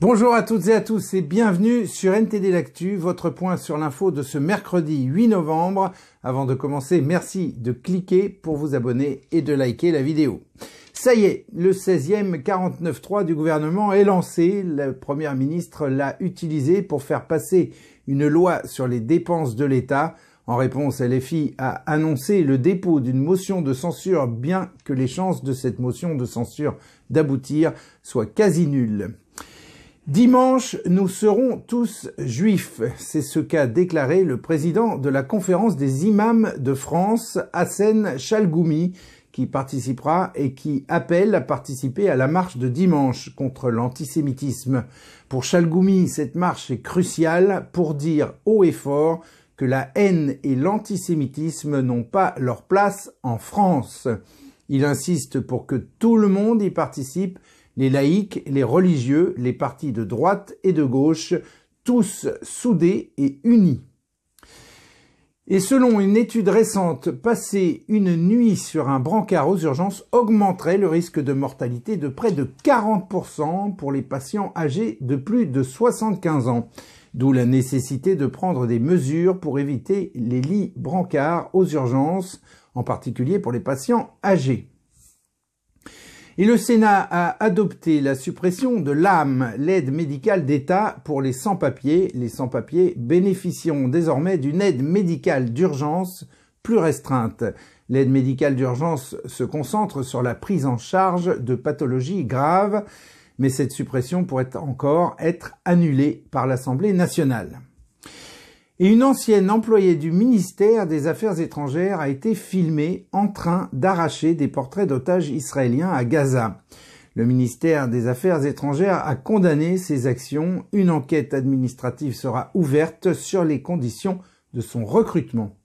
Bonjour à toutes et à tous et bienvenue sur NTD L'Actu, votre point sur l'info de ce mercredi 8 novembre. Avant de commencer, merci de cliquer pour vous abonner et de liker la vidéo. Ça y est, le 16e 49.3 du gouvernement est lancé. La première ministre l'a utilisé pour faire passer une loi sur les dépenses de l'État. En réponse, LFI a annoncé le dépôt d'une motion de censure, bien que les chances de cette motion de censure d'aboutir soient quasi nulles. Dimanche, nous serons tous juifs. C'est ce qu'a déclaré le président de la conférence des imams de France, Hassan Chalgoumi, qui participera et qui appelle à participer à la marche de dimanche contre l'antisémitisme. Pour Chalgoumi, cette marche est cruciale pour dire haut et fort que la haine et l'antisémitisme n'ont pas leur place en France. Il insiste pour que tout le monde y participe les laïcs, les religieux, les partis de droite et de gauche, tous soudés et unis. Et selon une étude récente, passer une nuit sur un brancard aux urgences augmenterait le risque de mortalité de près de 40% pour les patients âgés de plus de 75 ans. D'où la nécessité de prendre des mesures pour éviter les lits brancards aux urgences, en particulier pour les patients âgés. Et le Sénat a adopté la suppression de l'AM, l'aide médicale d'État pour les sans-papiers. Les sans-papiers bénéficieront désormais d'une aide médicale d'urgence plus restreinte. L'aide médicale d'urgence se concentre sur la prise en charge de pathologies graves, mais cette suppression pourrait encore être annulée par l'Assemblée nationale. Et une ancienne employée du ministère des Affaires étrangères a été filmée en train d'arracher des portraits d'otages israéliens à Gaza. Le ministère des Affaires étrangères a condamné ces actions. Une enquête administrative sera ouverte sur les conditions de son recrutement.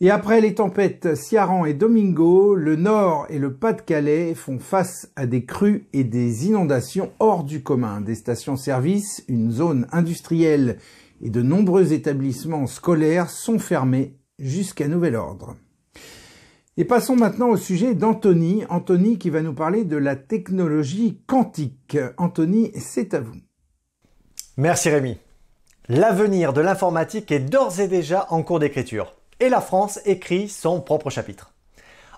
Et après les tempêtes Ciaran et Domingo, le Nord et le Pas-de-Calais font face à des crues et des inondations hors du commun. Des stations-service, une zone industrielle et de nombreux établissements scolaires sont fermés jusqu'à nouvel ordre. Et passons maintenant au sujet d'Anthony. Anthony qui va nous parler de la technologie quantique. Anthony, c'est à vous. Merci Rémi. L'avenir de l'informatique est d'ores et déjà en cours d'écriture. Et la France écrit son propre chapitre.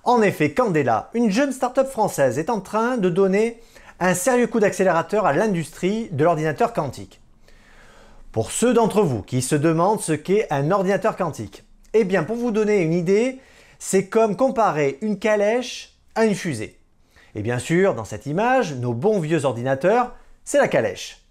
En effet, Candela, une jeune start-up française, est en train de donner un sérieux coup d'accélérateur à l'industrie de l'ordinateur quantique. Pour ceux d'entre vous qui se demandent ce qu'est un ordinateur quantique, eh bien pour vous donner une idée, c'est comme comparer une calèche à une fusée. Et bien sûr, dans cette image, nos bons vieux ordinateurs, c'est la calèche.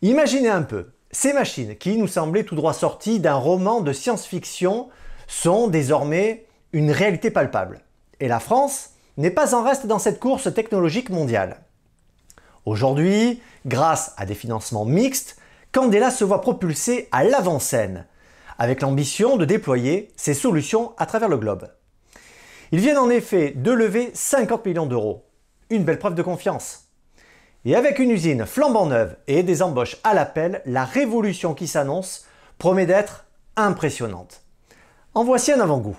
Imaginez un peu, ces machines qui nous semblaient tout droit sorties d'un roman de science-fiction sont désormais une réalité palpable. Et la France n'est pas en reste dans cette course technologique mondiale. Aujourd'hui, grâce à des financements mixtes, Candela se voit propulsé à l'avant-scène, avec l'ambition de déployer ses solutions à travers le globe. Ils viennent en effet de lever 50 millions d'euros. Une belle preuve de confiance. Et avec une usine flambant neuve et des embauches à l'appel, la révolution qui s'annonce promet d'être impressionnante. En voici un avant-goût.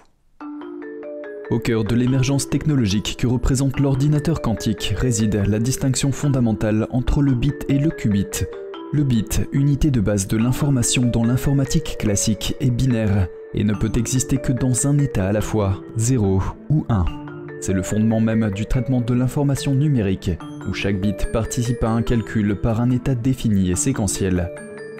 Au cœur de l'émergence technologique que représente l'ordinateur quantique réside la distinction fondamentale entre le bit et le qubit, le bit, unité de base de l'information dans l'informatique classique, est binaire et ne peut exister que dans un état à la fois, 0 ou 1. C'est le fondement même du traitement de l'information numérique, où chaque bit participe à un calcul par un état défini et séquentiel.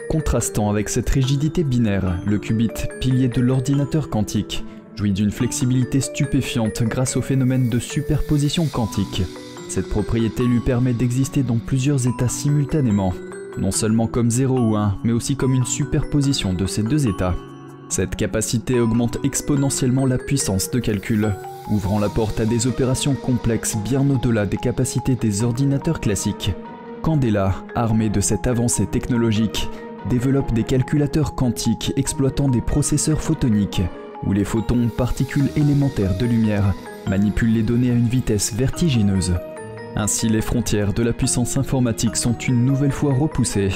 Contrastant avec cette rigidité binaire, le qubit, pilier de l'ordinateur quantique, jouit d'une flexibilité stupéfiante grâce au phénomène de superposition quantique. Cette propriété lui permet d'exister dans plusieurs états simultanément, non seulement comme 0 ou 1, mais aussi comme une superposition de ces deux états. Cette capacité augmente exponentiellement la puissance de calcul, ouvrant la porte à des opérations complexes bien au-delà des capacités des ordinateurs classiques. Candela, armé de cette avancée technologique, développe des calculateurs quantiques exploitant des processeurs photoniques, où les photons, particules élémentaires de lumière, manipulent les données à une vitesse vertigineuse. Ainsi, les frontières de la puissance informatique sont une nouvelle fois repoussées.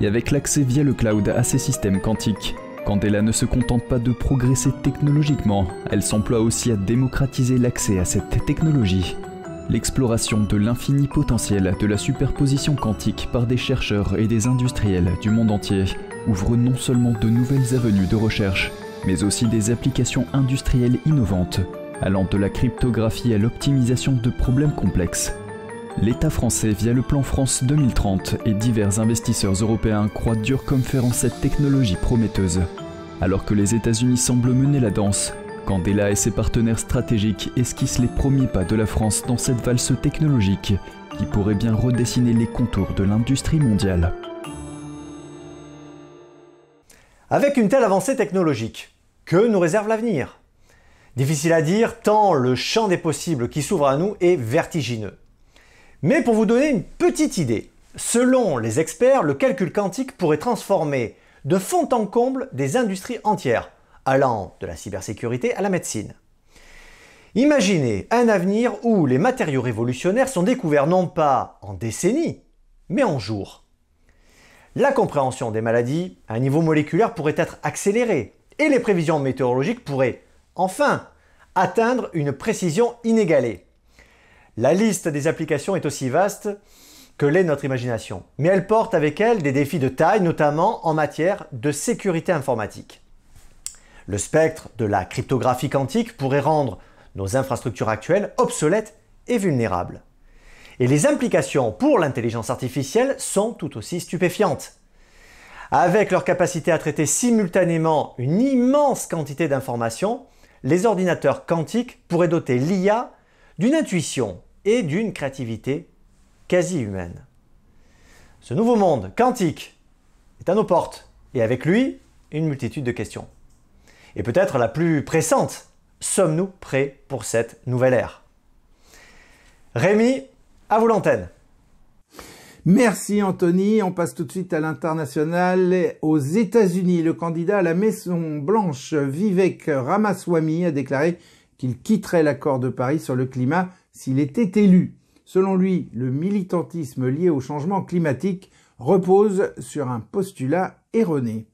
Et avec l'accès via le cloud à ces systèmes quantiques, Candela ne se contente pas de progresser technologiquement, elle s'emploie aussi à démocratiser l'accès à cette technologie. l'exploration de l'infini potentiel de la superposition quantique par des chercheurs et des industriels du monde entier ouvre non seulement de nouvelles avenues de recherche, mais aussi des applications industrielles innovantes, allant de la cryptographie à l'optimisation de problèmes complexes. L'État français, via le plan France 2030 et divers investisseurs européens, croient dur comme fer en cette technologie prometteuse. Alors que les États-Unis semblent mener la danse, Candela et ses partenaires stratégiques esquissent les premiers pas de la France dans cette valse technologique qui pourrait bien redessiner les contours de l'industrie mondiale. Avec une telle avancée technologique, que nous réserve l'avenir? Difficile à dire tant le champ des possibles qui s'ouvre à nous est vertigineux. Mais pour vous donner une petite idée, selon les experts, le calcul quantique pourrait transformer de fond en comble des industries entières, allant de la cybersécurité à la médecine. Imaginez un avenir où les matériaux révolutionnaires sont découverts non pas en décennies, mais en jours. La compréhension des maladies à un niveau moléculaire pourrait être accélérée et les prévisions météorologiques pourraient, enfin, atteindre une précision inégalée. La liste des applications est aussi vaste que l'est notre imagination, mais elle porte avec elle des défis de taille, notamment en matière de sécurité informatique. Le spectre de la cryptographie quantique pourrait rendre nos infrastructures actuelles obsolètes et vulnérables. Et les implications pour l'intelligence artificielle sont tout aussi stupéfiantes. Avec leur capacité à traiter simultanément une immense quantité d'informations, les ordinateurs quantiques pourraient doter l'IA d'une intuition et d'une créativité quasi humaine. Ce nouveau monde quantique est à nos portes et avec lui une multitude de questions. Et peut-être la plus pressante, sommes-nous prêts pour cette nouvelle ère? Rémi, à vous l'antenne. Merci Anthony. On passe tout de suite à l'international. Aux États-Unis, le candidat à la Maison Blanche, Vivek Ramaswamy, a déclaré qu'il quitterait l'accord de Paris sur le climat s'il était élu. Selon lui, le militantisme lié au changement climatique repose sur un postulat erroné.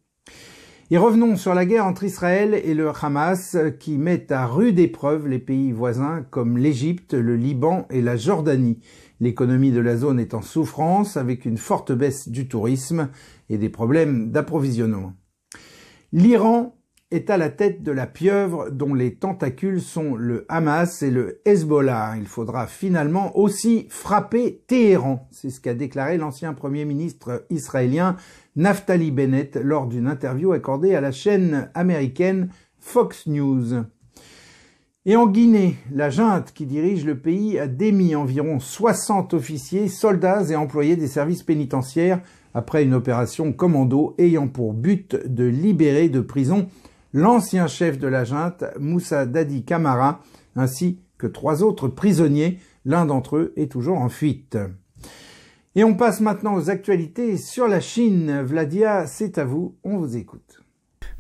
Et revenons sur la guerre entre Israël et le Hamas qui met à rude épreuve les pays voisins comme l'Égypte, le Liban et la Jordanie. L'économie de la zone est en souffrance avec une forte baisse du tourisme et des problèmes d'approvisionnement. L'Iran est à la tête de la pieuvre dont les tentacules sont le Hamas et le Hezbollah. Il faudra finalement aussi frapper Téhéran. C'est ce qu'a déclaré l'ancien premier ministre israélien Naftali Bennett lors d'une interview accordée à la chaîne américaine Fox News. Et en Guinée, la junte qui dirige le pays a démis environ 60 officiers, soldats et employés des services pénitentiaires après une opération commando ayant pour but de libérer de prison l'ancien chef de la junte, Moussa Dadi Kamara, ainsi que trois autres prisonniers. L'un d'entre eux est toujours en fuite. Et on passe maintenant aux actualités sur la Chine. Vladia, c'est à vous, on vous écoute.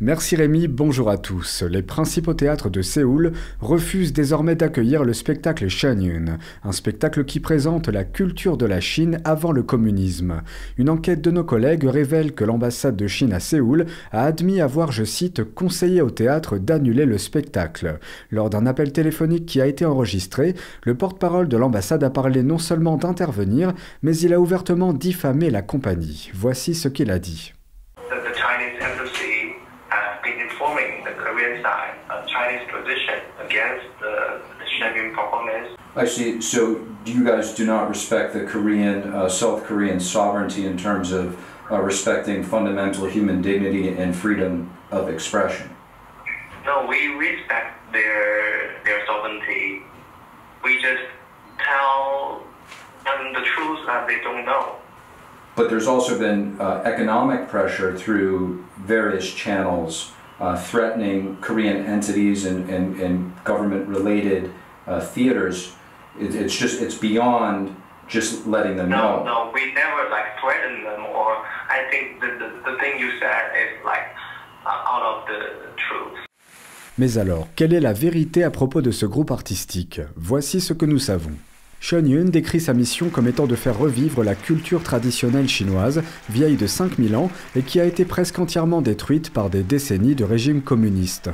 Merci Rémi, bonjour à tous. Les principaux théâtres de Séoul refusent désormais d'accueillir le spectacle Shanyun, un spectacle qui présente la culture de la Chine avant le communisme. Une enquête de nos collègues révèle que l'ambassade de Chine à Séoul a admis avoir, je cite, conseillé au théâtre d'annuler le spectacle. Lors d'un appel téléphonique qui a été enregistré, le porte-parole de l'ambassade a parlé non seulement d'intervenir, mais il a ouvertement diffamé la compagnie. Voici ce qu'il a dit. I see. So you guys do not respect the Korean, uh, South Korean sovereignty in terms of uh, respecting fundamental human dignity and freedom of expression. No, we respect their their sovereignty. We just tell them the truth that they don't know. But there's also been uh, economic pressure through various channels uh, threatening Korean entities and, and, and government-related uh, theaters. It, it's just, it's beyond just letting them no, know. No, we never like threaten them or I think the, the, the thing you said is like uh, out of the truth. Mais alors, quelle est la vérité à propos de ce groupe artistique? Voici ce que nous savons. Shun Yun décrit sa mission comme étant de faire revivre la culture traditionnelle chinoise, vieille de 5000 ans et qui a été presque entièrement détruite par des décennies de régime communiste.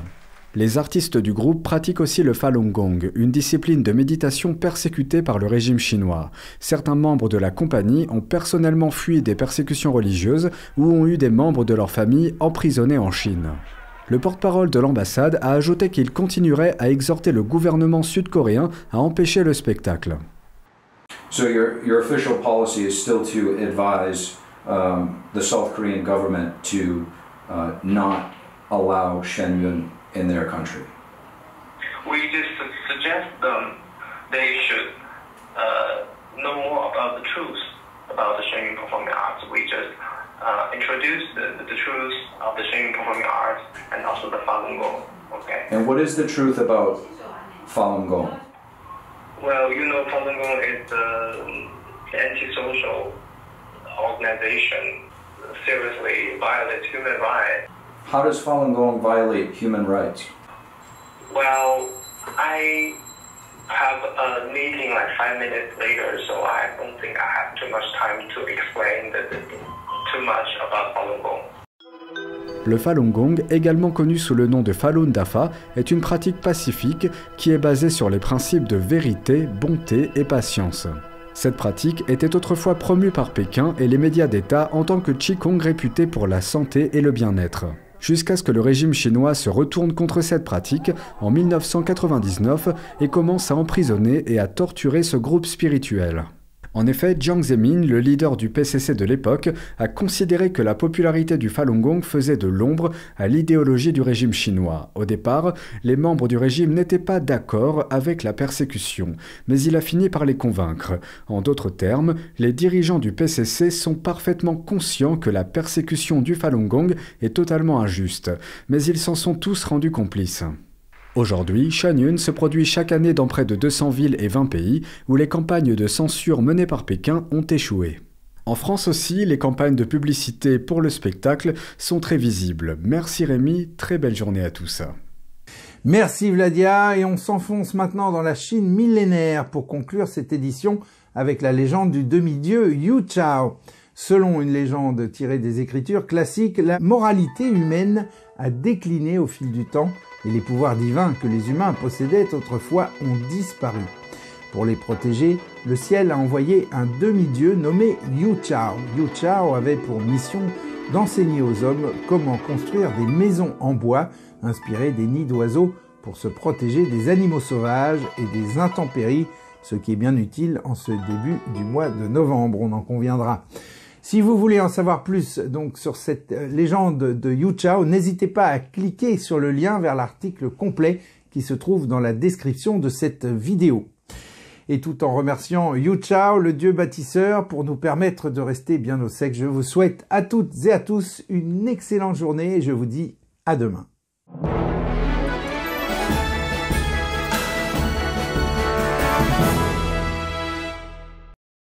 Les artistes du groupe pratiquent aussi le Falun Gong, une discipline de méditation persécutée par le régime chinois. Certains membres de la compagnie ont personnellement fui des persécutions religieuses ou ont eu des membres de leur famille emprisonnés en Chine. Le porte-parole de l'ambassade a ajouté qu'il continuerait à exhorter le gouvernement sud-coréen à empêcher le spectacle. So your, official policy is still to advise um, the South Korean government to uh, not allow Shen Yun in their country? We just suggest them they should uh, know more about the truth about the Shen performing arts. We just uh, introduce the, the truth of the Shen performing arts and also the Falun Gong. Okay. And what is the truth about Falun Gong? Well, you know, Falun Gong is an antisocial organization seriously violates human rights how does Falun Gong violate human rights? Well, I have a meeting like five minutes later, so I don't think I have too much time to explain the, the, too much about Falun Gong. Le Falun Gong, également connu sous le nom de Falun Dafa, est une pratique pacifique qui est basée sur les principes de vérité, bonté et patience. Cette pratique était autrefois promue par Pékin et les médias d'État en tant que Qigong réputé pour la santé et le bien-être jusqu'à ce que le régime chinois se retourne contre cette pratique en 1999 et commence à emprisonner et à torturer ce groupe spirituel. En effet, Jiang Zemin, le leader du PCC de l'époque, a considéré que la popularité du Falun Gong faisait de l'ombre à l'idéologie du régime chinois. Au départ, les membres du régime n'étaient pas d'accord avec la persécution, mais il a fini par les convaincre. En d'autres termes, les dirigeants du PCC sont parfaitement conscients que la persécution du Falun Gong est totalement injuste, mais ils s'en sont tous rendus complices. Aujourd'hui, Shanyun se produit chaque année dans près de 200 villes et 20 pays où les campagnes de censure menées par Pékin ont échoué. En France aussi, les campagnes de publicité pour le spectacle sont très visibles. Merci Rémi, très belle journée à tous. Merci Vladia, et on s'enfonce maintenant dans la Chine millénaire pour conclure cette édition avec la légende du demi-dieu Yu Chao. Selon une légende tirée des écritures classiques, la moralité humaine a décliné au fil du temps et les pouvoirs divins que les humains possédaient autrefois ont disparu. Pour les protéger, le ciel a envoyé un demi-dieu nommé Yu Chao. Yu Chao avait pour mission d'enseigner aux hommes comment construire des maisons en bois inspirées des nids d'oiseaux pour se protéger des animaux sauvages et des intempéries, ce qui est bien utile en ce début du mois de novembre, on en conviendra. Si vous voulez en savoir plus donc sur cette euh, légende de Yu Chao, n'hésitez pas à cliquer sur le lien vers l'article complet qui se trouve dans la description de cette vidéo. Et tout en remerciant Yu Chao, le dieu bâtisseur, pour nous permettre de rester bien au sec, je vous souhaite à toutes et à tous une excellente journée et je vous dis à demain.